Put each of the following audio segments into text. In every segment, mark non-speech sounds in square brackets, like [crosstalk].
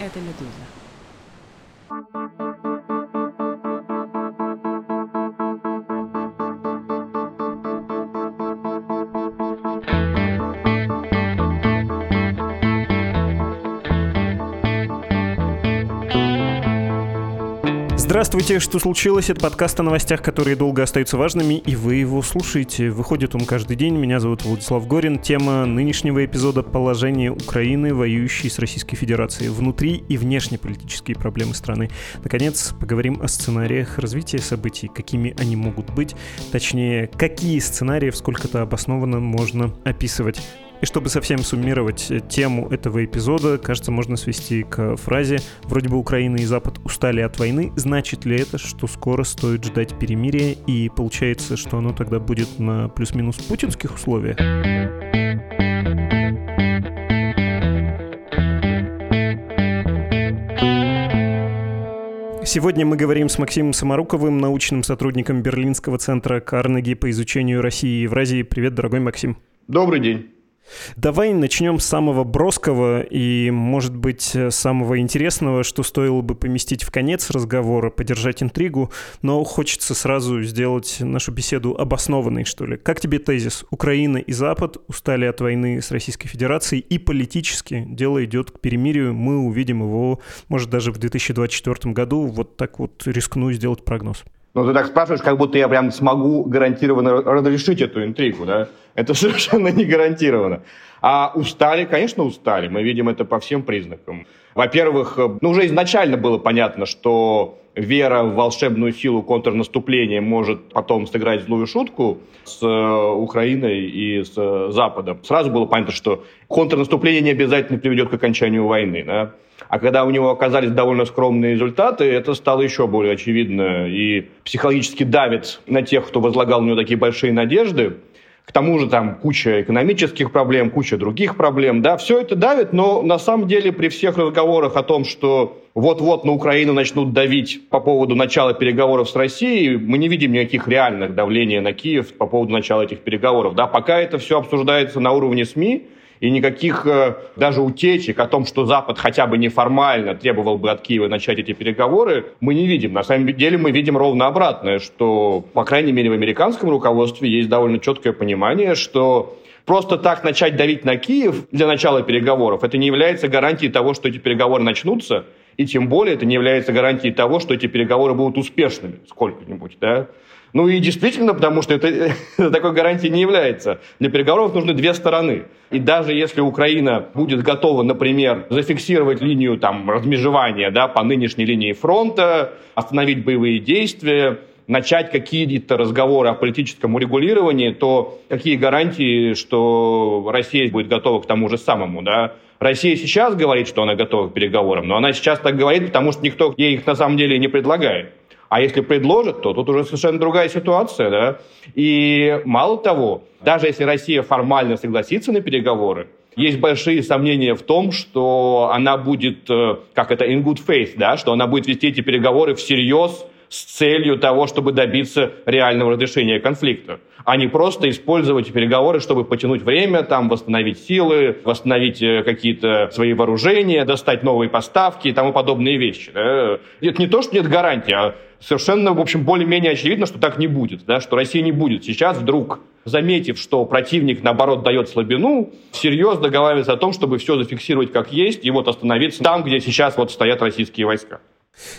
это «Медуза». Здравствуйте, что случилось? Это подкаст о новостях, которые долго остаются важными, и вы его слушаете. Выходит он каждый день. Меня зовут Владислав Горин. Тема нынешнего эпизода — положение Украины, воюющей с Российской Федерацией. Внутри и внешнеполитические проблемы страны. Наконец, поговорим о сценариях развития событий, какими они могут быть. Точнее, какие сценарии в сколько-то обоснованно можно описывать. И чтобы совсем суммировать э, тему этого эпизода, кажется, можно свести к фразе «Вроде бы Украина и Запад устали от войны, значит ли это, что скоро стоит ждать перемирия, и получается, что оно тогда будет на плюс-минус путинских условиях?» Сегодня мы говорим с Максимом Самаруковым, научным сотрудником Берлинского центра Карнеги по изучению России и Евразии. Привет, дорогой Максим. Добрый день. Давай начнем с самого броского и, может быть, самого интересного, что стоило бы поместить в конец разговора, подержать интригу, но хочется сразу сделать нашу беседу обоснованной, что ли. Как тебе тезис? Украина и Запад устали от войны с Российской Федерацией, и политически дело идет к перемирию. Мы увидим его, может, даже в 2024 году. Вот так вот рискну сделать прогноз. Ну, ты так спрашиваешь, как будто я прям смогу гарантированно разрешить эту интригу, да? Это [laughs] совершенно не гарантированно. А устали, конечно, устали. Мы видим это по всем признакам. Во-первых, ну, уже изначально было понятно, что вера в волшебную силу контрнаступления может потом сыграть злую шутку с э, Украиной и с э, Западом. Сразу было понятно, что контрнаступление не обязательно приведет к окончанию войны. Да? А когда у него оказались довольно скромные результаты, это стало еще более очевидно и психологически давит на тех, кто возлагал на него такие большие надежды. К тому же там куча экономических проблем, куча других проблем. Да, все это давит, но на самом деле при всех разговорах о том, что вот-вот на Украину начнут давить по поводу начала переговоров с Россией, мы не видим никаких реальных давления на Киев по поводу начала этих переговоров. Да, пока это все обсуждается на уровне СМИ, и никаких э, даже утечек о том, что Запад хотя бы неформально требовал бы от Киева начать эти переговоры, мы не видим. На самом деле мы видим ровно обратное, что, по крайней мере, в американском руководстве есть довольно четкое понимание, что Просто так начать давить на Киев для начала переговоров, это не является гарантией того, что эти переговоры начнутся, и тем более это не является гарантией того, что эти переговоры будут успешными сколько-нибудь. Да? Ну и действительно, потому что это, [laughs] такой гарантией не является. Для переговоров нужны две стороны. И даже если Украина будет готова, например, зафиксировать линию там, размежевания да, по нынешней линии фронта, остановить боевые действия, начать какие-то разговоры о политическом урегулировании, то какие гарантии, что Россия будет готова к тому же самому, да? Россия сейчас говорит, что она готова к переговорам, но она сейчас так говорит, потому что никто ей их на самом деле не предлагает. А если предложат, то тут уже совершенно другая ситуация, да. И мало того, даже если Россия формально согласится на переговоры, есть большие сомнения в том, что она будет, э, как это, in good faith, да, что она будет вести эти переговоры всерьез, с целью того, чтобы добиться реального разрешения конфликта, а не просто использовать переговоры, чтобы потянуть время, там, восстановить силы, восстановить э, какие-то свои вооружения, достать новые поставки и тому подобные вещи. Это не то, что нет гарантии, а совершенно, в общем, более-менее очевидно, что так не будет, да? что Россия не будет сейчас вдруг заметив, что противник, наоборот, дает слабину, всерьез договаривается о том, чтобы все зафиксировать как есть и вот остановиться там, где сейчас вот стоят российские войска.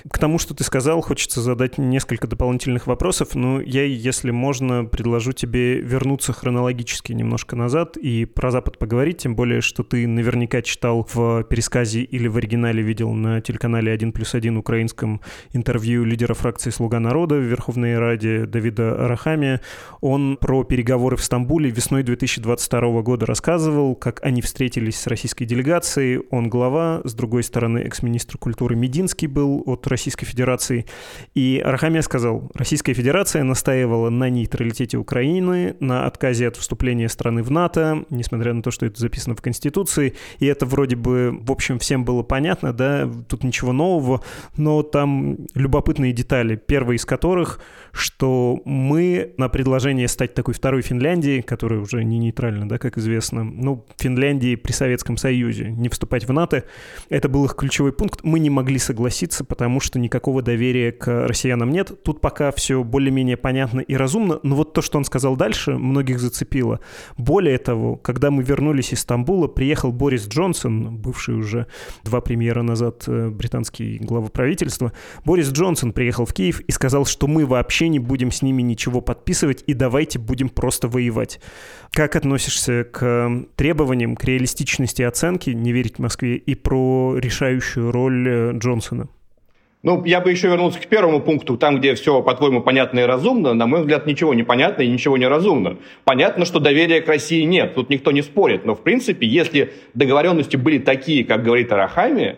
К тому, что ты сказал, хочется задать несколько дополнительных вопросов, но я, если можно, предложу тебе вернуться хронологически немножко назад и про Запад поговорить, тем более, что ты наверняка читал в пересказе или в оригинале видел на телеканале 1 плюс 1 украинском интервью лидера фракции «Слуга народа» в Верховной Раде Давида Арахами. Он про переговоры в Стамбуле весной 2022 года рассказывал, как они встретились с российской делегацией. Он глава, с другой стороны, экс-министр культуры Мединский был от Российской Федерации. И Арахамия сказал, Российская Федерация настаивала на нейтралитете Украины, на отказе от вступления страны в НАТО, несмотря на то, что это записано в Конституции. И это вроде бы, в общем, всем было понятно, да, тут ничего нового, но там любопытные детали, первая из которых, что мы на предложение стать такой второй Финляндией, которая уже не нейтральна, да, как известно, ну, Финляндии при Советском Союзе, не вступать в НАТО, это был их ключевой пункт, мы не могли согласиться, потому что никакого доверия к россиянам нет. Тут пока все более-менее понятно и разумно, но вот то, что он сказал дальше, многих зацепило. Более того, когда мы вернулись из Стамбула, приехал Борис Джонсон, бывший уже два премьера назад э, британский глава правительства, Борис Джонсон приехал в Киев и сказал, что мы вообще не будем с ними ничего подписывать и давайте будем просто воевать. Как относишься к требованиям, к реалистичности оценки, не верить Москве, и про решающую роль э, Джонсона? Ну, я бы еще вернулся к первому пункту, там, где все, по-твоему, понятно и разумно. На мой взгляд, ничего не понятно и ничего не разумно. Понятно, что доверия к России нет, тут никто не спорит. Но, в принципе, если договоренности были такие, как говорит Арахами,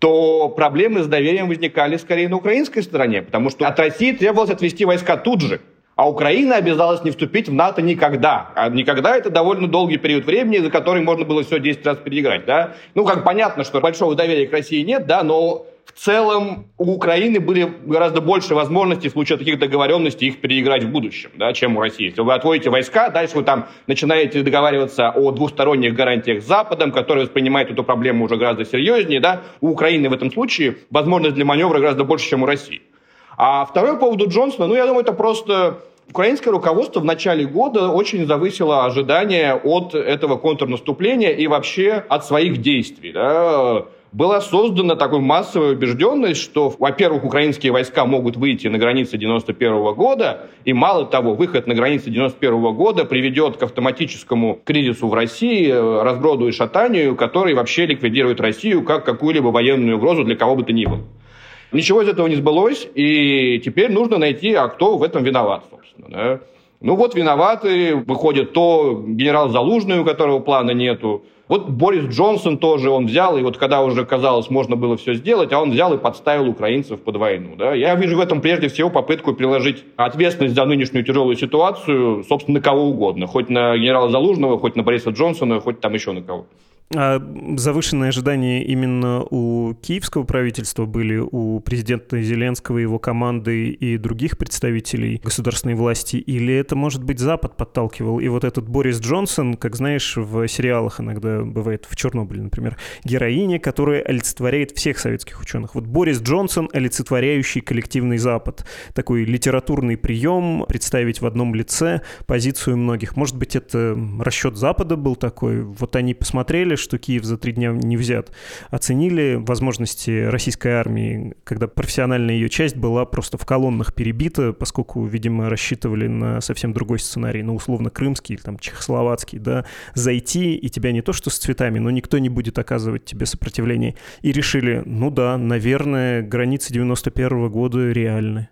то проблемы с доверием возникали скорее на украинской стороне, потому что от России требовалось отвести войска тут же. А Украина обязалась не вступить в НАТО никогда. А никогда это довольно долгий период времени, за который можно было все 10 раз переиграть. Да? Ну, как понятно, что большого доверия к России нет, да, но в целом у Украины были гораздо больше возможностей в случае таких договоренностей их переиграть в будущем, да, чем у России. Если вы отводите войска, дальше вы там начинаете договариваться о двусторонних гарантиях с Западом, который воспринимает эту проблему уже гораздо серьезнее. Да. У Украины в этом случае возможность для маневра гораздо больше, чем у России. А второй по поводу Джонсона, ну, я думаю, это просто Украинское руководство в начале года очень завысило ожидания от этого контрнаступления и вообще от своих действий. Да была создана такой массовая убежденность, что, во-первых, украинские войска могут выйти на границы 91 года, и мало того, выход на границы 91 года приведет к автоматическому кризису в России, разброду и шатанию, который вообще ликвидирует Россию как какую-либо военную угрозу для кого бы то ни было. Ничего из этого не сбылось, и теперь нужно найти, а кто в этом виноват, собственно. Да? Ну вот виноваты, выходит то генерал Залужный, у которого плана нету, вот Борис Джонсон тоже, он взял, и вот когда уже казалось, можно было все сделать, а он взял и подставил украинцев под войну. Да? Я вижу в этом прежде всего попытку приложить ответственность за нынешнюю тяжелую ситуацию, собственно, на кого угодно. Хоть на генерала Залужного, хоть на Бориса Джонсона, хоть там еще на кого. А завышенные ожидания именно у киевского правительства были, у президента Зеленского, его команды и других представителей государственной власти, или это, может быть, Запад подталкивал? И вот этот Борис Джонсон, как знаешь, в сериалах иногда бывает, в Чернобыле, например, героиня, которая олицетворяет всех советских ученых. Вот Борис Джонсон, олицетворяющий коллективный Запад. Такой литературный прием, представить в одном лице позицию многих. Может быть, это расчет Запада был такой? Вот они посмотрели, что Киев за три дня не взят, оценили возможности российской армии, когда профессиональная ее часть была просто в колоннах перебита, поскольку, видимо, рассчитывали на совсем другой сценарий, на условно крымский или там чехословацкий, да, зайти, и тебя не то что с цветами, но никто не будет оказывать тебе сопротивление. И решили, ну да, наверное, границы 91 -го года реальны.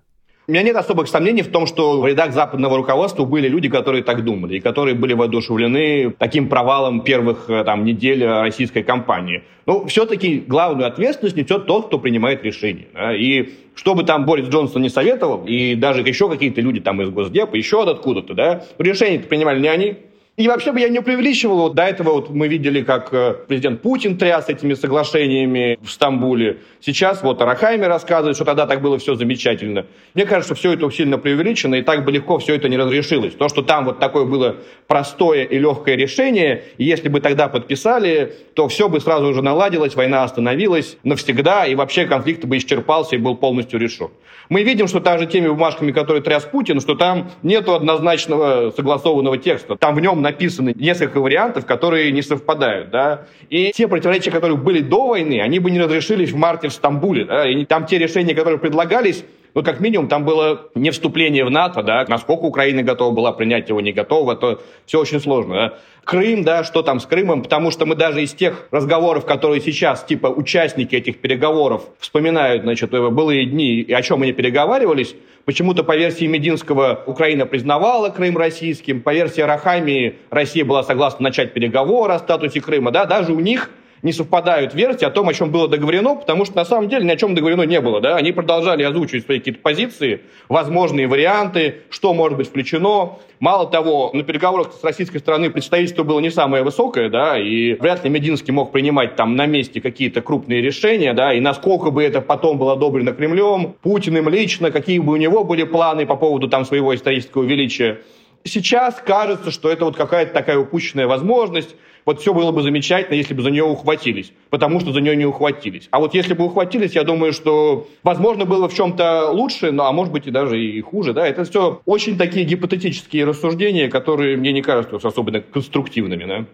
У меня нет особых сомнений в том, что в рядах западного руководства были люди, которые так думали, и которые были воодушевлены таким провалом первых э, там, недель российской кампании. Но все-таки главную ответственность несет тот, кто принимает решения. Да? И что бы там Борис Джонсон не советовал, и даже еще какие-то люди там из Госдепа, еще откуда-то, да, решения принимали не они, и вообще бы я не преувеличивал. Вот до этого вот мы видели, как э, президент Путин тряс этими соглашениями в Стамбуле. Сейчас вот Арахайми рассказывает, что тогда так было все замечательно. Мне кажется, что все это сильно преувеличено, и так бы легко все это не разрешилось. То, что там вот такое было простое и легкое решение, и если бы тогда подписали, то все бы сразу же наладилось, война остановилась навсегда, и вообще конфликт бы исчерпался и был полностью решен. Мы видим, что даже теми бумажками, которые тряс Путин, что там нет однозначного согласованного текста. Там в нем написаны несколько вариантов, которые не совпадают, да, и те противоречия, которые были до войны, они бы не разрешились в марте в Стамбуле, да, и там те решения, которые предлагались, ну, как минимум, там было не вступление в НАТО, да, насколько Украина готова была принять его, не готова, то все очень сложно, да. Крым, да, что там с Крымом, потому что мы даже из тех разговоров, которые сейчас, типа, участники этих переговоров вспоминают, значит, былые дни, и о чем они переговаривались, почему-то по версии Мединского Украина признавала Крым российским, по версии Рахамии Россия была согласна начать переговоры о статусе Крыма, да, даже у них не совпадают версии о том, о чем было договорено, потому что на самом деле ни о чем договорено не было. Да? Они продолжали озвучивать свои какие-то позиции, возможные варианты, что может быть включено. Мало того, на переговорах с российской стороны представительство было не самое высокое, да, и вряд ли Мединский мог принимать там на месте какие-то крупные решения, да, и насколько бы это потом было одобрено Кремлем, Путиным лично, какие бы у него были планы по поводу там своего исторического величия. Сейчас кажется, что это вот какая-то такая упущенная возможность, вот все было бы замечательно, если бы за нее ухватились, потому что за нее не ухватились. А вот если бы ухватились, я думаю, что, возможно, было в чем-то лучше, но, а может быть и даже и хуже. Да? Это все очень такие гипотетические рассуждения, которые мне не кажутся особенно конструктивными. Да?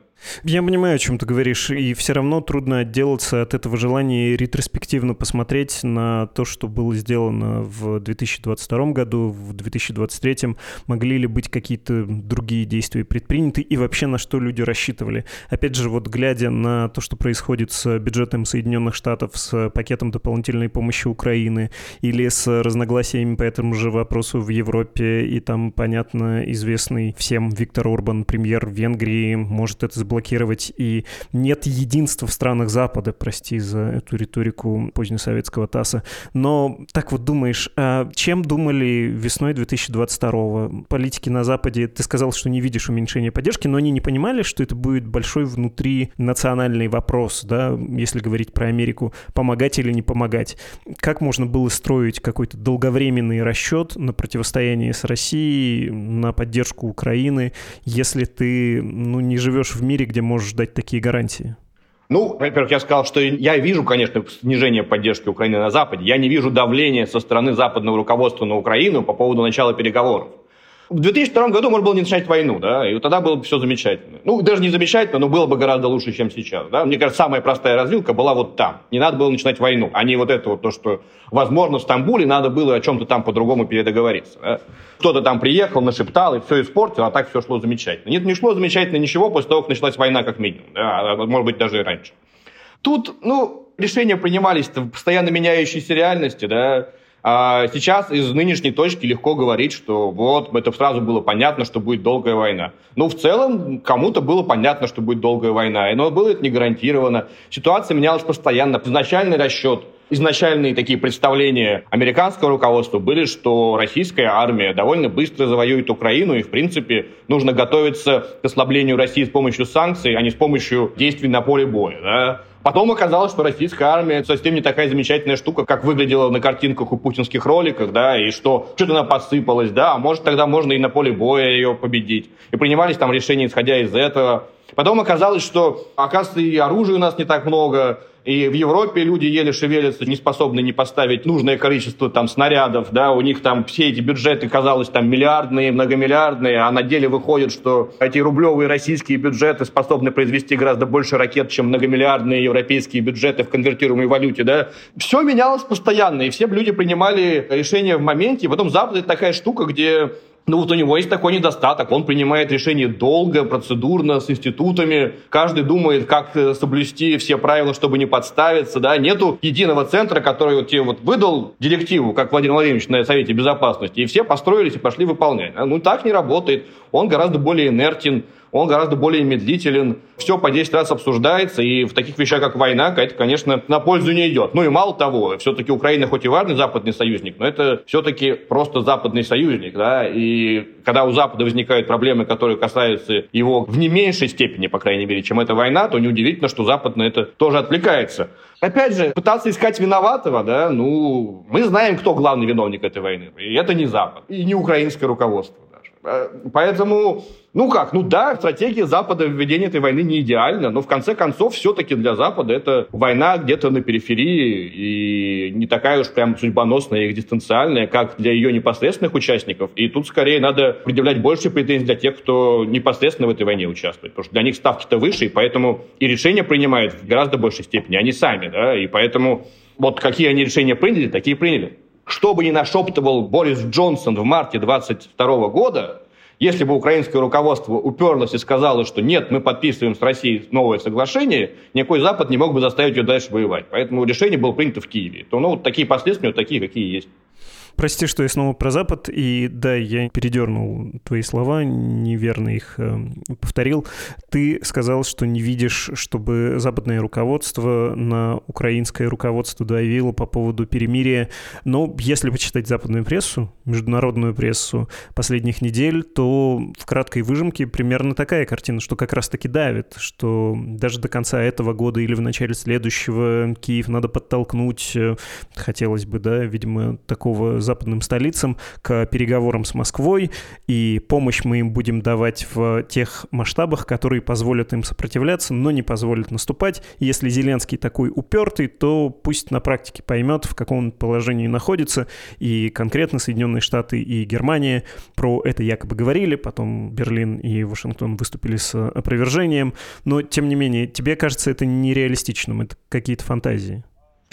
Я понимаю, о чем ты говоришь, и все равно трудно отделаться от этого желания ретроспективно посмотреть на то, что было сделано в 2022 году, в 2023 могли ли быть какие-то другие действия предприняты и вообще на что люди рассчитывали. Опять же, вот глядя на то, что происходит с бюджетом Соединенных Штатов, с пакетом дополнительной помощи Украины или с разногласиями по этому же вопросу в Европе, и там, понятно, известный всем Виктор Орбан, премьер Венгрии, может это заблокировать, и нет единства в странах Запада, прости за эту риторику позднесоветского ТАССа. Но так вот думаешь, а чем думали весной 2022 политики на Западе? Ты сказал, что не видишь уменьшения поддержки, но они не понимали, что это будет большой внутри национальный вопрос, да, если говорить про Америку, помогать или не помогать. Как можно было строить какой-то долговременный расчет на противостояние с Россией, на поддержку Украины, если ты ну, не живешь в мире, мире, где можешь дать такие гарантии? Ну, во-первых, я сказал, что я вижу, конечно, снижение поддержки Украины на Западе. Я не вижу давления со стороны западного руководства на Украину по поводу начала переговоров. В 2002 году можно было не начать войну, да, и тогда было бы все замечательно. Ну, даже не замечательно, но было бы гораздо лучше, чем сейчас, да. Мне кажется, самая простая развилка была вот там. Не надо было начинать войну, а не вот это вот то, что, возможно, в Стамбуле надо было о чем-то там по-другому передоговориться, да? Кто-то там приехал, нашептал и все испортил, а так все шло замечательно. Нет, не шло замечательно ничего после того, как началась война как минимум, да, а, а может быть, даже и раньше. Тут, ну, решения принимались в постоянно меняющейся реальности, да, а сейчас из нынешней точки легко говорить, что вот, это сразу было понятно, что будет долгая война. Ну, в целом, кому-то было понятно, что будет долгая война, но было это не гарантировано. Ситуация менялась постоянно. Изначальный расчет изначальные такие представления американского руководства были, что российская армия довольно быстро завоюет Украину, и, в принципе, нужно готовиться к ослаблению России с помощью санкций, а не с помощью действий на поле боя. Да? Потом оказалось, что российская армия совсем не такая замечательная штука, как выглядела на картинках у путинских роликов, да, и что что-то она посыпалась, да, а может тогда можно и на поле боя ее победить. И принимались там решения, исходя из этого. Потом оказалось, что, оказывается, и оружия у нас не так много, и в Европе люди еле шевелятся, не способны не поставить нужное количество там снарядов, да, у них там все эти бюджеты, казалось, там миллиардные, многомиллиардные, а на деле выходит, что эти рублевые российские бюджеты способны произвести гораздо больше ракет, чем многомиллиардные европейские бюджеты в конвертируемой валюте, да. Все менялось постоянно, и все люди принимали решения в моменте, и потом Запад это такая штука, где ну вот у него есть такой недостаток. Он принимает решения долго, процедурно, с институтами. Каждый думает, как э, соблюсти все правила, чтобы не подставиться. Да? Нету единого центра, который вот тебе вот выдал директиву, как Владимир Владимирович на Совете Безопасности, и все построились и пошли выполнять. Ну так не работает. Он гораздо более инертен он гораздо более медлителен. Все по 10 раз обсуждается, и в таких вещах, как война, это, конечно, на пользу не идет. Ну и мало того, все-таки Украина хоть и важный западный союзник, но это все-таки просто западный союзник, да, и когда у Запада возникают проблемы, которые касаются его в не меньшей степени, по крайней мере, чем эта война, то неудивительно, что Запад на это тоже отвлекается. Опять же, пытаться искать виноватого, да, ну, мы знаем, кто главный виновник этой войны. И это не Запад, и не украинское руководство. Э, поэтому, ну как, ну да, стратегия Запада в ведении этой войны не идеальна, но в конце концов все-таки для Запада это война где-то на периферии и не такая уж прям судьбоносная и экзистенциальная, как для ее непосредственных участников. И тут скорее надо предъявлять больше претензий для тех, кто непосредственно в этой войне участвует, потому что для них ставки-то выше, и поэтому и решения принимают в гораздо большей степени, они сами, да, и поэтому вот какие они решения приняли, такие приняли что бы ни нашептывал Борис Джонсон в марте 22 года, если бы украинское руководство уперлось и сказало, что нет, мы подписываем с Россией новое соглашение, никакой Запад не мог бы заставить ее дальше воевать. Поэтому решение было принято в Киеве. То, ну, вот такие последствия, вот такие, какие есть. Прости, что я снова про Запад, и да, я передернул твои слова, неверно их э, повторил. Ты сказал, что не видишь, чтобы западное руководство на украинское руководство давило по поводу перемирия. Но если почитать западную прессу, международную прессу последних недель, то в краткой выжимке примерно такая картина, что как раз-таки давит, что даже до конца этого года или в начале следующего Киев надо подтолкнуть, э, хотелось бы, да, видимо, такого западным столицам к переговорам с Москвой, и помощь мы им будем давать в тех масштабах, которые позволят им сопротивляться, но не позволят наступать. Если Зеленский такой упертый, то пусть на практике поймет, в каком он положении находится, и конкретно Соединенные Штаты и Германия про это якобы говорили, потом Берлин и Вашингтон выступили с опровержением, но тем не менее, тебе кажется это нереалистичным, это какие-то фантазии?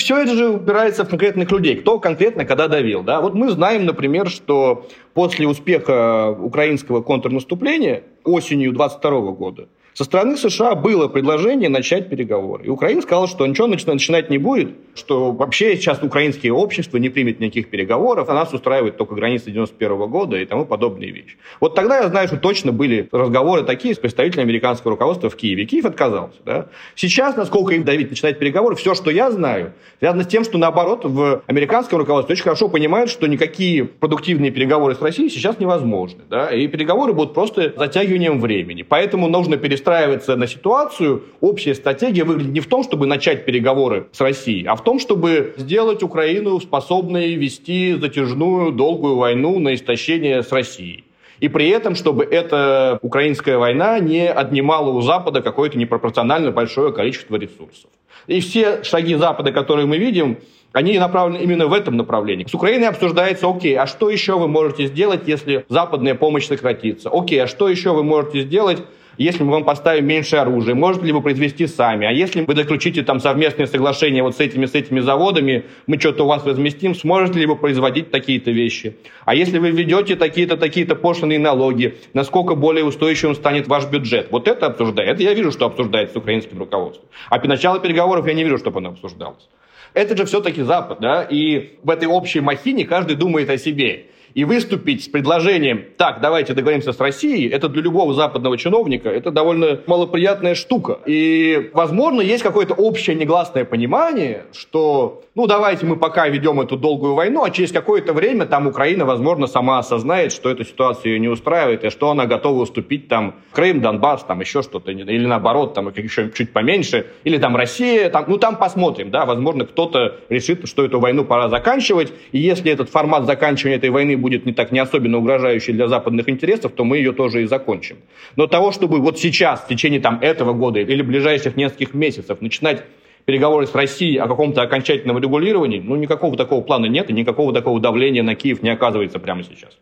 Все это же упирается в конкретных людей. Кто конкретно когда давил. Да? Вот мы знаем, например, что после успеха украинского контрнаступления осенью 22 года со стороны США было предложение начать переговоры. И Украина сказала, что ничего начинать не будет, что вообще сейчас украинское общество не примет никаких переговоров, а нас устраивает только границы 91 года и тому подобные вещи. Вот тогда я знаю, что точно были разговоры такие с представителями американского руководства в Киеве. Киев отказался. Да? Сейчас, насколько им давить начинать переговоры, все, что я знаю, связано с тем, что наоборот в американском руководстве очень хорошо понимают, что никакие продуктивные переговоры с Россией сейчас невозможны. Да? И переговоры будут просто затягиванием времени. Поэтому нужно перестать перестраивается на ситуацию, общая стратегия выглядит не в том, чтобы начать переговоры с Россией, а в том, чтобы сделать Украину способной вести затяжную, долгую войну на истощение с Россией. И при этом, чтобы эта украинская война не отнимала у Запада какое-то непропорционально большое количество ресурсов. И все шаги Запада, которые мы видим, они направлены именно в этом направлении. С Украиной обсуждается, окей, а что еще вы можете сделать, если западная помощь сократится? Окей, а что еще вы можете сделать, если мы вам поставим меньше оружия, можете ли вы произвести сами? А если вы заключите там совместные соглашения вот с этими, с этими заводами, мы что-то у вас разместим, сможете ли вы производить такие-то вещи? А если вы введете такие-то, такие-то пошлиные налоги, насколько более устойчивым станет ваш бюджет? Вот это обсуждается. Это я вижу, что обсуждается с украинским руководством. А при начале переговоров я не вижу, чтобы оно обсуждалось. Это же все-таки Запад, да, и в этой общей махине каждый думает о себе и выступить с предложением, так, давайте договоримся с Россией, это для любого западного чиновника, это довольно малоприятная штука. И, возможно, есть какое-то общее негласное понимание, что, ну, давайте мы пока ведем эту долгую войну, а через какое-то время там Украина, возможно, сама осознает, что эта ситуация ее не устраивает, и что она готова уступить там Крым, Донбасс, там еще что-то, или наоборот, там еще чуть поменьше, или там Россия, там, ну, там посмотрим, да, возможно, кто-то решит, что эту войну пора заканчивать, и если этот формат заканчивания этой войны будет не так не особенно угрожающей для западных интересов, то мы ее тоже и закончим. Но того, чтобы вот сейчас, в течение там этого года или ближайших нескольких месяцев начинать переговоры с Россией о каком-то окончательном регулировании, ну, никакого такого плана нет, и никакого такого давления на Киев не оказывается прямо сейчас.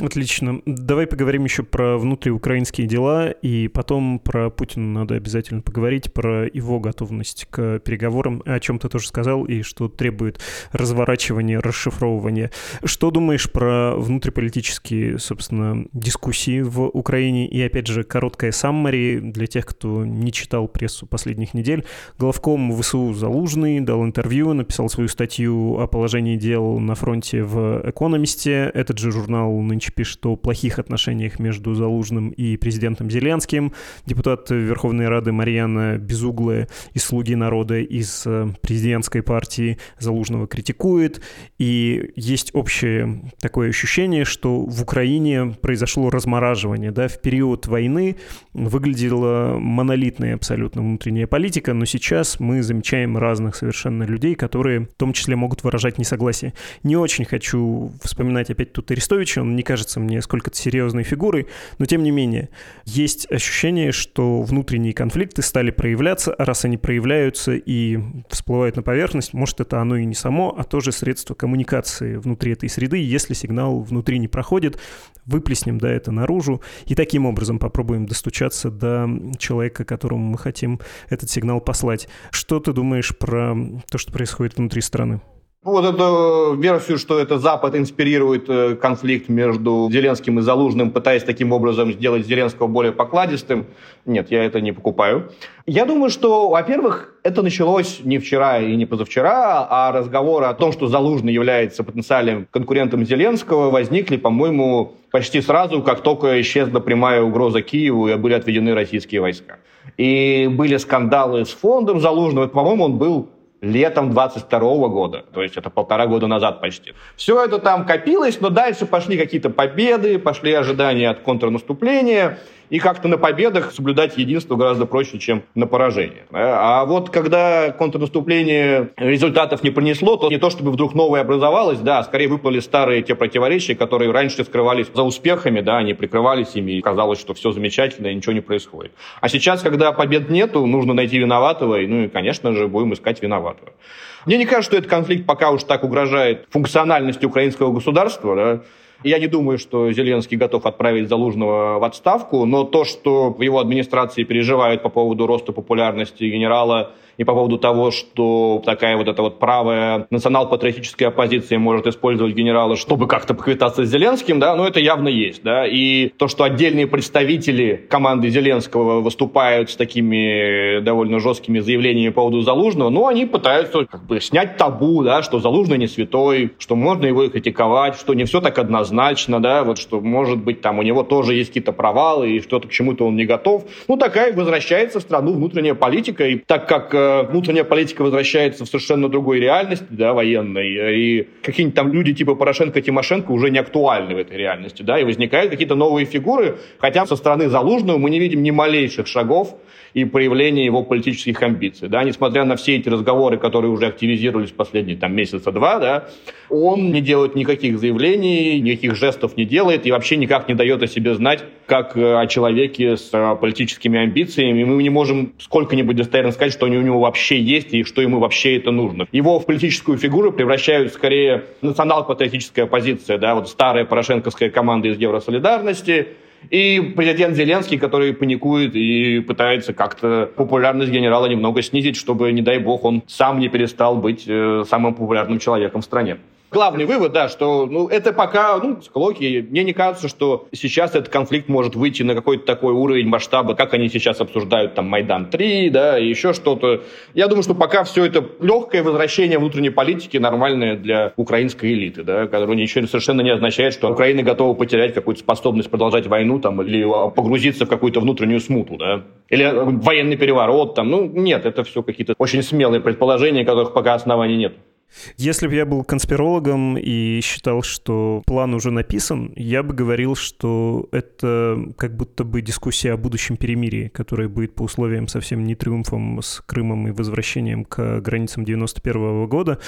Отлично. Давай поговорим еще про внутриукраинские дела, и потом про Путина надо обязательно поговорить, про его готовность к переговорам, о чем ты тоже сказал, и что требует разворачивания, расшифровывания. Что думаешь про внутриполитические, собственно, дискуссии в Украине? И, опять же, короткая саммари для тех, кто не читал прессу последних недель. Главком ВСУ Залужный дал интервью, написал свою статью о положении дел на фронте в «Экономисте». Этот же журнал нынче Иванович пишет о плохих отношениях между Залужным и президентом Зеленским. Депутат Верховной Рады Марьяна Безуглая из «Слуги народа» из э, президентской партии Залужного критикует. И есть общее такое ощущение, что в Украине произошло размораживание. Да? В период войны выглядела монолитная абсолютно внутренняя политика, но сейчас мы замечаем разных совершенно людей, которые в том числе могут выражать несогласие. Не очень хочу вспоминать опять тут Арестовича, он не кажется мне сколько-то серьезной фигурой, но тем не менее есть ощущение, что внутренние конфликты стали проявляться, а раз они проявляются и всплывают на поверхность, может это оно и не само, а тоже средство коммуникации внутри этой среды, если сигнал внутри не проходит, выплеснем да, это наружу и таким образом попробуем достучаться до человека, которому мы хотим этот сигнал послать. Что ты думаешь про то, что происходит внутри страны? Вот эту версию, что это Запад инспирирует э, конфликт между Зеленским и Залужным, пытаясь таким образом сделать Зеленского более покладистым, нет, я это не покупаю. Я думаю, что, во-первых, это началось не вчера и не позавчера, а разговоры о том, что Залужный является потенциальным конкурентом Зеленского, возникли, по-моему, почти сразу, как только исчезла прямая угроза Киеву и были отведены российские войска. И были скандалы с фондом Залужного. По-моему, он был летом 22 года, то есть это полтора года назад почти. Все это там копилось, но дальше пошли какие-то победы, пошли ожидания от контрнаступления, и как-то на победах соблюдать единство гораздо проще, чем на поражение. А вот когда контрнаступление результатов не принесло, то не то чтобы вдруг новое образовалось, да, а скорее выплыли старые те противоречия, которые раньше скрывались за успехами, да, они прикрывались ими, и казалось, что все замечательно, и ничего не происходит. А сейчас, когда побед нету, нужно найти виноватого, и, ну и, конечно же, будем искать виноватого. Мне не кажется, что этот конфликт пока уж так угрожает функциональности украинского государства, да, я не думаю, что Зеленский готов отправить Залужного в отставку, но то, что в его администрации переживают по поводу роста популярности генерала и по поводу того, что такая вот эта вот правая национал-патриотическая оппозиция может использовать генерала, чтобы как-то поквитаться с Зеленским, да, ну это явно есть, да, и то, что отдельные представители команды Зеленского выступают с такими довольно жесткими заявлениями по поводу Залужного, ну, они пытаются как бы снять табу, да, что Залужный не святой, что можно его критиковать, что не все так однозначно, да, вот что, может быть, там у него тоже есть какие-то провалы, и что-то к чему-то он не готов. Ну, такая возвращается в страну внутренняя политика, и так как э, внутренняя политика возвращается в совершенно другой реальности, да, военной, и какие-нибудь там люди типа Порошенко, Тимошенко уже не актуальны в этой реальности, да, и возникают какие-то новые фигуры, хотя со стороны Залужного мы не видим ни малейших шагов и проявления его политических амбиций, да, несмотря на все эти разговоры, которые уже активизировались последние там месяца два, да, он не делает никаких заявлений, никаких жестов не делает и вообще никак не дает о себе знать, как э, о человеке с э, политическими амбициями. Мы не можем сколько-нибудь достоверно сказать, что у него вообще есть и что ему вообще это нужно. Его в политическую фигуру превращают скорее национал-патриотическая оппозиция, да, вот старая порошенковская команда из Евросолидарности, и президент Зеленский, который паникует и пытается как-то популярность генерала немного снизить, чтобы, не дай бог, он сам не перестал быть э, самым популярным человеком в стране. Главный вывод, да, что ну, это пока ну, склоки. Мне не кажется, что сейчас этот конфликт может выйти на какой-то такой уровень масштаба, как они сейчас обсуждают там Майдан-3, да, и еще что-то. Я думаю, что пока все это легкое возвращение внутренней политики нормальное для украинской элиты, да, которое ничего совершенно не означает, что Украина готова потерять какую-то способность продолжать войну там, или погрузиться в какую-то внутреннюю смуту, да, или военный переворот там. Ну, нет, это все какие-то очень смелые предположения, которых пока оснований нет. Если бы я был конспирологом и считал, что план уже написан, я бы говорил, что это как будто бы дискуссия о будущем перемирии, которое будет по условиям совсем не триумфом с Крымом и возвращением к границам 91 года.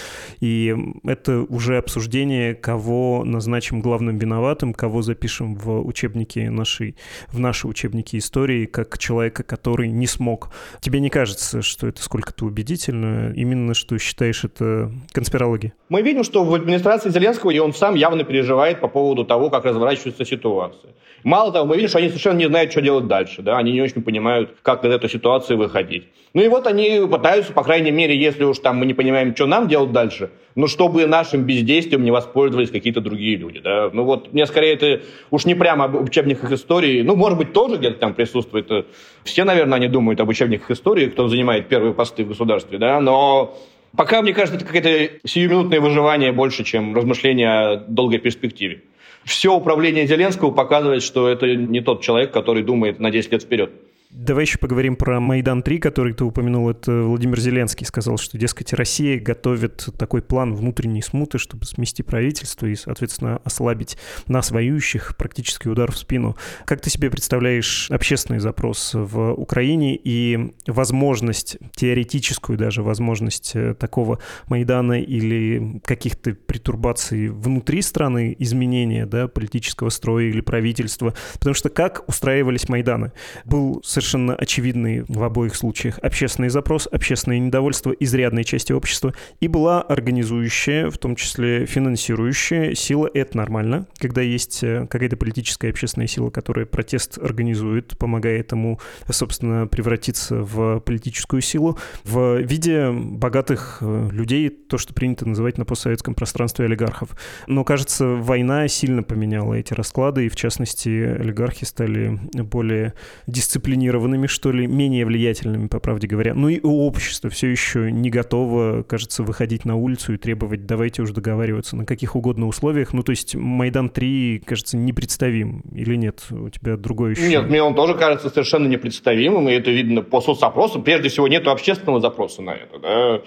И это уже обсуждение, кого назначим главным виноватым, кого запишем в учебники нашей, в наши учебники истории, как человека, который не смог. Тебе не кажется, что это сколько-то убедительно? Именно что считаешь это конспирологии? Мы видим, что в администрации Зеленского и он сам явно переживает по поводу того, как разворачивается ситуация. Мало того, мы видим, что они совершенно не знают, что делать дальше. Да? Они не очень понимают, как из этой ситуации выходить. Ну и вот они пытаются, по крайней мере, если уж там мы не понимаем, что нам делать дальше, но чтобы нашим бездействием не воспользовались какие-то другие люди. Да? Ну вот мне скорее это уж не прямо об учебниках истории, ну, может быть, тоже где-то там присутствует. Все, наверное, они думают об учебниках истории, кто занимает первые посты в государстве, да, но Пока, мне кажется, это какое-то сиюминутное выживание больше, чем размышление о долгой перспективе. Все управление Зеленского показывает, что это не тот человек, который думает на 10 лет вперед. Давай еще поговорим про Майдан-3, который ты упомянул. Это Владимир Зеленский сказал, что, дескать, Россия готовит такой план внутренней смуты, чтобы смести правительство и, соответственно, ослабить нас, воюющих, практически удар в спину. Как ты себе представляешь общественный запрос в Украине и возможность, теоретическую даже возможность э, такого Майдана или каких-то притурбаций внутри страны, изменения да, политического строя или правительства? Потому что как устраивались Майданы? Был совершенно очевидный в обоих случаях общественный запрос, общественное недовольство изрядной части общества, и была организующая, в том числе финансирующая сила. Это нормально, когда есть э, какая-то политическая общественная сила, которая протест организует, помогает ему, собственно, превратиться в политическую силу. В виде богатых э, людей, то, что принято называть на постсоветском пространстве олигархов. Но, кажется, война сильно поменяла эти расклады, и, в частности, олигархи стали более дисциплинированными, что ли, менее влиятельными, по правде говоря. Ну и общество все еще не готово, кажется, выходить на улицу и требовать, давайте уже договариваться на каких угодно условиях. Ну, то есть Майдан-3, кажется, непредставим или нет? У тебя другое ощущение? Нет, мне он тоже кажется совершенно непредставимым, и это видно по соцопросам. Прежде всего, нет общественного запроса на это. Да?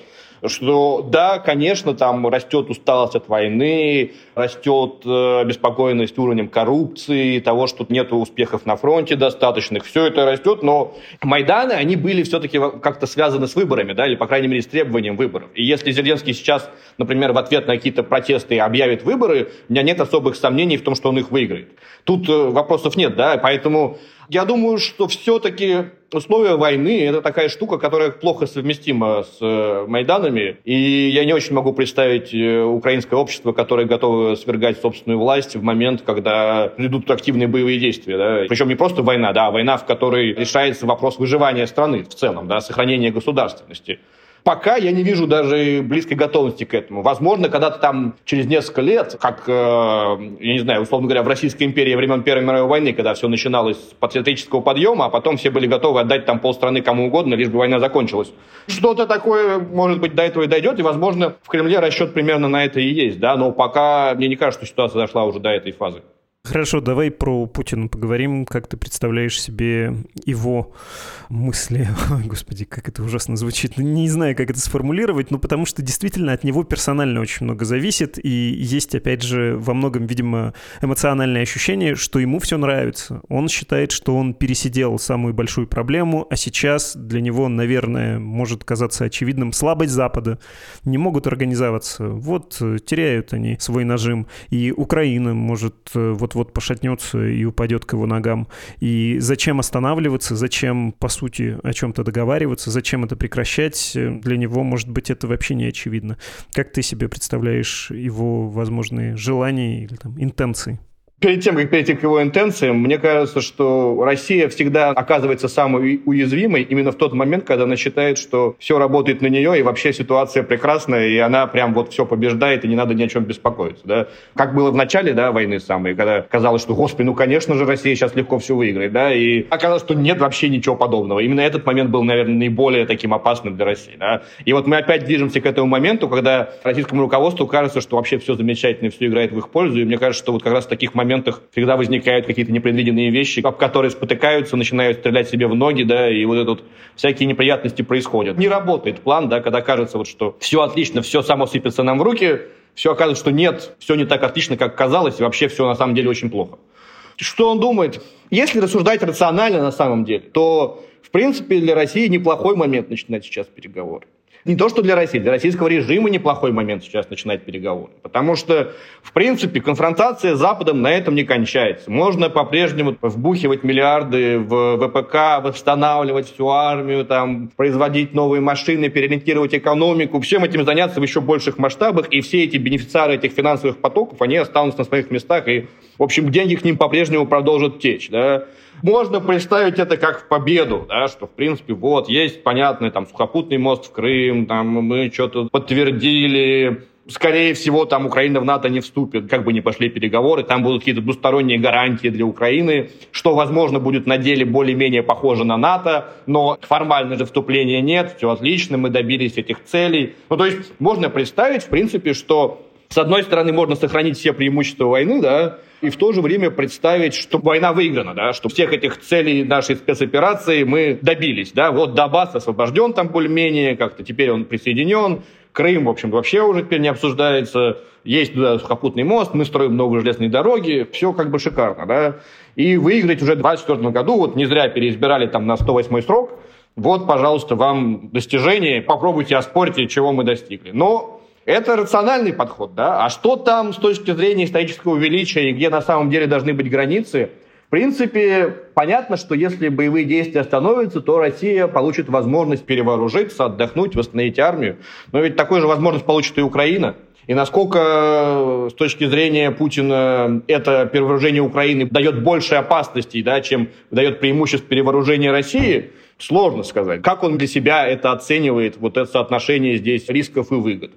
Что да, конечно, там растет усталость от войны, растет э, беспокойность уровнем коррупции, того, что нет успехов на фронте достаточных, все это растет, но Майданы, они были все-таки как-то связаны с выборами, да, или, по крайней мере, с требованием выборов. И если Зеленский сейчас, например, в ответ на какие-то протесты объявит выборы, у меня нет особых сомнений в том, что он их выиграет. Тут э, вопросов нет, да, поэтому я думаю, что все-таки условия войны – это такая штука, которая плохо совместима с э, Майданами. И я не очень могу представить э, украинское общество, которое готово свергать собственную власть в момент, когда идут активные боевые действия. Да? Причем не просто война, да, а война, в которой решается вопрос выживания страны в целом, да, сохранения государственности. Пока я не вижу даже близкой готовности к этому. Возможно, когда-то там через несколько лет, как, э, я не знаю, условно говоря, в Российской империи времен Первой мировой войны, когда все начиналось с патриотического подъема, а потом все были готовы отдать там полстраны кому угодно, лишь бы война закончилась. Что-то такое, может быть, до этого и дойдет, и, возможно, в Кремле расчет примерно на это и есть, да, но пока мне не кажется, что ситуация дошла уже до этой фазы. Хорошо, давай про Путина поговорим. Как ты представляешь себе его мысли? [laughs] Ой, господи, как это ужасно звучит. Ну, не знаю, как это сформулировать, но потому что действительно от него персонально очень много зависит. И есть, опять же, во многом, видимо, эмоциональное ощущение, что ему все нравится. Он считает, что он пересидел самую большую проблему, а сейчас для него, наверное, может казаться очевидным слабость Запада. Не могут организоваться. Вот теряют они свой нажим. И Украина может э, вот вот-вот пошатнется и упадет к его ногам. И зачем останавливаться, зачем, по сути, о чем-то договариваться, зачем это прекращать, для него, может быть, это вообще не очевидно. Как ты себе представляешь его возможные желания или там, интенции? Перед тем, как перейти к его интенциям, мне кажется, что Россия всегда оказывается самой уязвимой именно в тот момент, когда она считает, что все работает на нее, и вообще ситуация прекрасная, и она прям вот все побеждает, и не надо ни о чем беспокоиться. Да? Как было в начале да, войны самой, когда казалось, что, господи, ну, конечно же, Россия сейчас легко все выиграет. Да? И оказалось, что нет вообще ничего подобного. Именно этот момент был, наверное, наиболее таким опасным для России. Да? И вот мы опять движемся к этому моменту, когда российскому руководству кажется, что вообще все замечательно, все играет в их пользу. И мне кажется, что вот как раз таких моментах моментах всегда возникают какие-то непредвиденные вещи, об которые спотыкаются, начинают стрелять себе в ноги, да, и вот это всякие неприятности происходят. Не работает план, да, когда кажется, вот, что все отлично, все само сыпется нам в руки, все оказывается, что нет, все не так отлично, как казалось, и вообще все на самом деле очень плохо. Что он думает? Если рассуждать рационально на самом деле, то, в принципе, для России неплохой момент начинать сейчас переговоры не то что для России, для российского режима неплохой момент сейчас начинать переговоры. Потому что, в принципе, конфронтация с Западом на этом не кончается. Можно по-прежнему вбухивать миллиарды в ВПК, восстанавливать всю армию, там, производить новые машины, переориентировать экономику, всем этим заняться в еще больших масштабах, и все эти бенефициары этих финансовых потоков, они останутся на своих местах, и, в общем, деньги к ним по-прежнему продолжат течь. Да? Можно представить это как в победу, да, что, в принципе, вот, есть, понятный там, сухопутный мост в Крым, там, мы что-то подтвердили, скорее всего, там Украина в НАТО не вступит, как бы ни пошли переговоры, там будут какие-то двусторонние гарантии для Украины, что, возможно, будет на деле более-менее похоже на НАТО, но формально же вступления нет, все отлично, мы добились этих целей. Ну, то есть можно представить, в принципе, что с одной стороны можно сохранить все преимущества войны, да, и в то же время представить, что война выиграна, да, что всех этих целей нашей спецоперации мы добились. Да. Вот Донбасс освобожден там более-менее, как-то теперь он присоединен, Крым, в общем, вообще уже теперь не обсуждается. Есть туда сухопутный мост, мы строим новые железные дороги, все как бы шикарно, да. И выиграть уже в 2024 году, вот не зря переизбирали там на 108 срок, вот, пожалуйста, вам достижение, попробуйте оспорьте, чего мы достигли. Но это рациональный подход, да? А что там с точки зрения исторического величия и где на самом деле должны быть границы, принципе, понятно, что если боевые действия остановятся, то Россия получит возможность перевооружиться, отдохнуть, восстановить армию. Но ведь такую же возможность получит и Украина. И насколько э, с точки зрения Путина это перевооружение Украины дает больше опасностей, да, чем дает преимуществ перевооружения России, сложно сказать. Как он для себя это оценивает, вот это соотношение здесь рисков и выгод.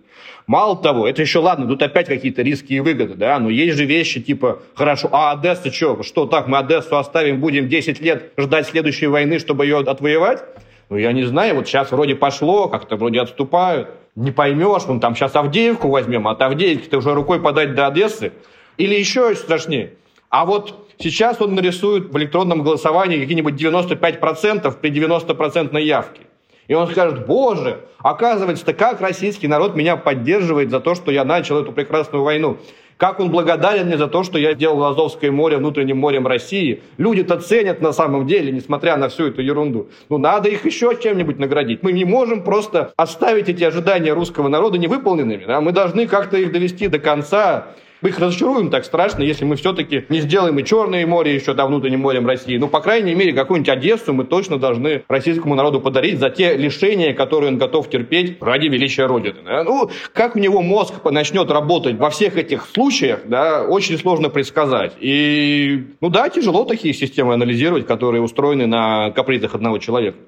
Мало того, это еще ладно, тут опять какие-то риски и выгоды, да, но есть же вещи типа, хорошо, а Одесса что, что так, мы Одессу оставим, будем 10 лет ждать следующей войны, чтобы ее отвоевать? Ну, я не знаю, вот сейчас вроде пошло, как-то вроде отступают. Не поймешь, вон там сейчас Авдеевку возьмем, а от Авдеевки-то уже рукой подать до Одессы. Или еще страшнее. А вот сейчас он нарисует в электронном голосовании какие-нибудь 95% при 90% явке. И он скажет, боже, оказывается-то как российский народ меня поддерживает за то, что я начал эту прекрасную войну. Как он благодарен мне за то, что я сделал Азовское море внутренним морем России. Люди-то ценят на самом деле, несмотря на всю эту ерунду. Ну, надо их еще чем-нибудь наградить. Мы не можем просто оставить эти ожидания русского народа невыполненными. Да? Мы должны как-то их довести до конца мы их разочаруем так страшно, если мы все-таки не сделаем и Черное море еще до внутренним морем России. Ну, по крайней мере, какую-нибудь Одессу мы точно должны российскому народу подарить за те лишения, которые он готов терпеть ради величия Родины. Да? Ну, как у него мозг начнет работать во всех этих случаях, да, очень сложно предсказать. И, ну да, тяжело такие системы анализировать, которые устроены на капризах одного человека.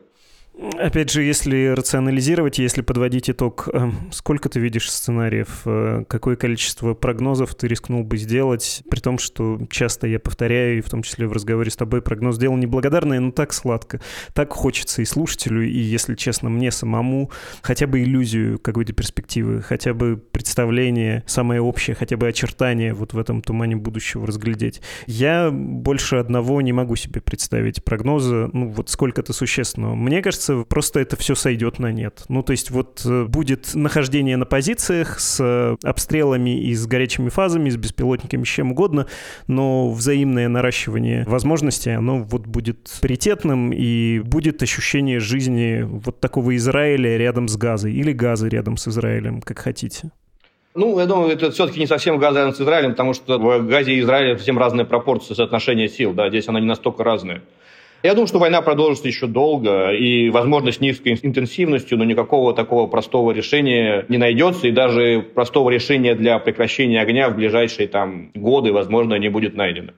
Опять же, если рационализировать, если подводить итог, э, сколько ты видишь сценариев, э, какое количество прогнозов ты рискнул бы сделать, при том, что часто я повторяю, и в том числе в разговоре с тобой, прогноз дело неблагодарное, но так сладко, так хочется и слушателю, и, если честно, мне самому хотя бы иллюзию какой-то перспективы, хотя бы представление самое общее, хотя бы очертания вот в этом тумане будущего разглядеть. Я больше одного не могу себе представить прогноза, ну вот сколько-то существенного. Мне кажется, кажется, просто это все сойдет на нет. Ну, то есть вот э, будет нахождение на позициях с э, обстрелами и с горячими фазами, с беспилотниками, с чем угодно, но взаимное наращивание возможностей, оно вот будет паритетным, и будет ощущение жизни вот такого Израиля рядом с Газой, или Газы рядом с Израилем, как хотите. Ну, я думаю, это все-таки не совсем Газа рядом с Израилем, потому что в Газе и Израиле совсем разные пропорции соотношения сил, да, здесь она не настолько разная. Я думаю, что война продолжится еще долго, и, возможно, с низкой интенсивностью, но никакого такого простого решения не найдется, и даже простого решения для прекращения огня в ближайшие там, годы, возможно, не будет найдено.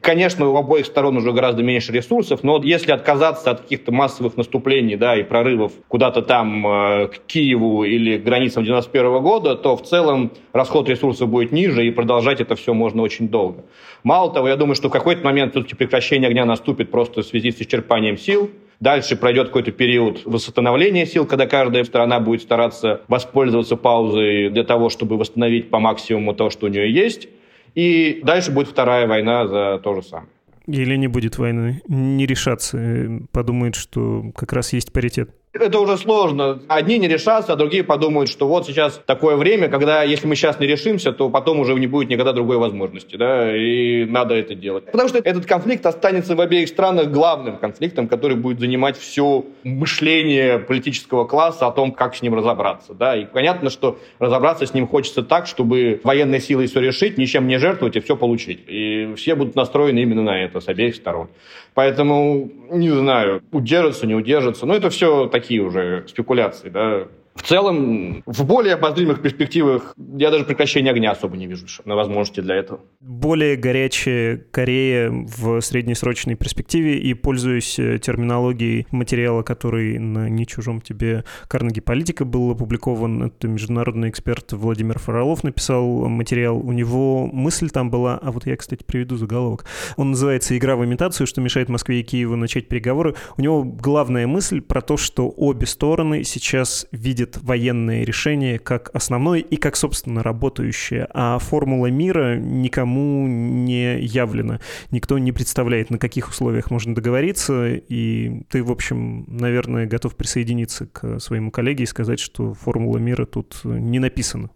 Конечно, у обоих сторон уже гораздо меньше ресурсов, но если отказаться от каких-то массовых наступлений да, и прорывов куда-то там э, к Киеву или к границам 91 года, то в целом расход ресурсов будет ниже, и продолжать это все можно очень долго. Мало того, я думаю, что в какой-то момент все-таки прекращение огня наступит просто в связи с исчерпанием сил, Дальше пройдет какой-то период восстановления сил, когда каждая сторона будет стараться воспользоваться паузой для того, чтобы восстановить по максимуму то, что у нее есть. И дальше будет вторая война за то же самое. Или не будет войны, не решаться, подумают, что как раз есть паритет. Это уже сложно. Одни не решатся, а другие подумают, что вот сейчас такое время, когда если мы сейчас не решимся, то потом уже не будет никогда другой возможности, да, и надо это делать. Потому что этот конфликт останется в обеих странах главным конфликтом, который будет занимать все мышление политического класса о том, как с ним разобраться, да, и понятно, что разобраться с ним хочется так, чтобы военной силой все решить, ничем не жертвовать и все получить. И все будут настроены именно на это с обеих сторон. Поэтому, не знаю, удержится, не удержится, но это все такие такие уже спекуляции, да, в целом, в более обозримых перспективах я даже прекращения огня особо не вижу на возможности для этого. Более горячая Корея в среднесрочной перспективе, и пользуясь э, терминологией материала, который на «Не чужом тебе» Карнеги Политика был опубликован, это международный эксперт Владимир Фролов написал материал, у него мысль там была, а вот я, кстати, приведу заголовок, он называется «Игра в имитацию, что мешает Москве и Киеву начать переговоры». У него главная мысль про то, что обе стороны сейчас видят видит военные решения как основное и как, собственно, работающее, а формула мира никому не явлена. Никто не представляет, на каких условиях можно договориться, и ты, в общем, наверное, готов присоединиться к своему коллеге и сказать, что формула мира тут не написана.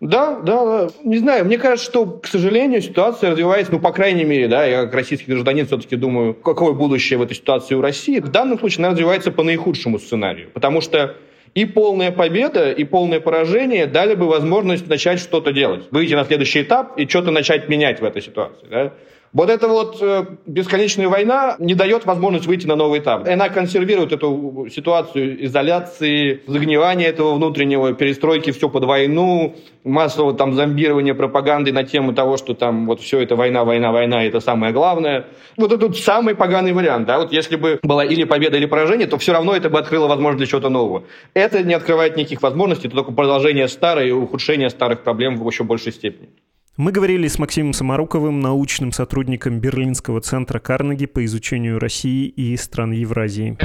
Да, да. Не знаю, мне кажется, что, к сожалению, ситуация развивается, ну, по крайней мере, да, я как российский гражданин все-таки думаю, какое будущее в этой ситуации у России. В данном случае она развивается по наихудшему сценарию, потому что и полная победа, и полное поражение дали бы возможность начать что-то делать. Выйти на следующий этап и что-то начать менять в этой ситуации. Да? Вот эта вот э, бесконечная война не дает возможность выйти на новый этап. Она консервирует эту ситуацию изоляции, загнивания этого внутреннего, перестройки все под войну, массового там зомбирования пропаганды на тему того, что там вот все это война, война, война, это самое главное. Вот это вот самый поганый вариант. Да? Вот если бы была или победа, или поражение, то все равно это бы открыло возможность для чего-то нового. Это не открывает никаких возможностей, это только продолжение старой и ухудшение старых проблем в еще большей степени. Мы говорили с Максимом Самаруковым, научным сотрудником Берлинского центра Карнеги по изучению России и стран Евразии.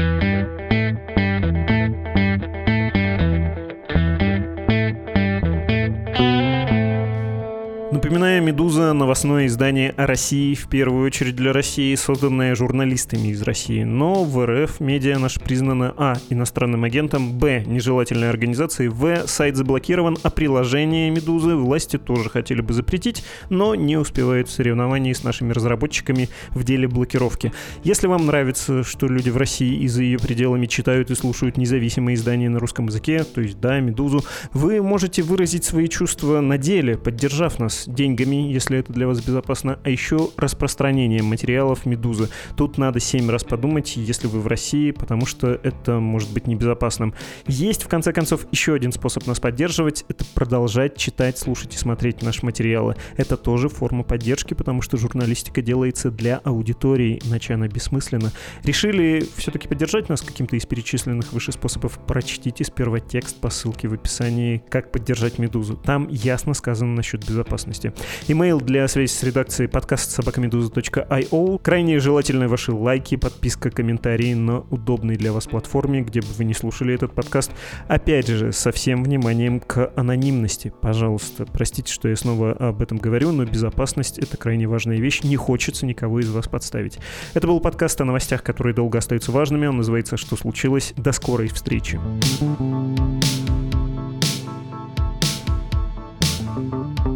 Напоминаю, «Медуза» — новостное издание о России, в первую очередь для России, созданное журналистами из России. Но в РФ медиа наш признано а. иностранным агентом, б. нежелательной организацией, в. сайт заблокирован, а приложение «Медузы» власти тоже хотели бы запретить, но не успевают в соревновании с нашими разработчиками в деле блокировки. Если вам нравится, что люди в России и за ее пределами читают и слушают независимые издания на русском языке, то есть, да, «Медузу», вы можете выразить свои чувства на деле, поддержав нас деньгами, если это для вас безопасно, а еще распространением материалов «Медузы». Тут надо семь раз подумать, если вы в России, потому что это может быть небезопасным. Есть, в конце концов, еще один способ нас поддерживать — это продолжать читать, слушать и смотреть наши материалы. Это тоже форма поддержки, потому что журналистика делается для аудитории, иначе она бессмысленна. Решили все-таки поддержать нас каким-то из перечисленных выше способов? Прочтите сперва текст по ссылке в описании «Как поддержать Медузу». Там ясно сказано насчет безопасности ссылки. Имейл для связи с редакцией подкаст собакамедуза.io. Крайне желательны ваши лайки, подписка, комментарии на удобной для вас платформе, где бы вы не слушали этот подкаст. Опять же, со всем вниманием к анонимности, пожалуйста. Простите, что я снова об этом говорю, но безопасность — это крайне важная вещь. Не хочется никого из вас подставить. Это был подкаст о новостях, которые долго остаются важными. Он называется «Что случилось?». До скорой встречи. Thank you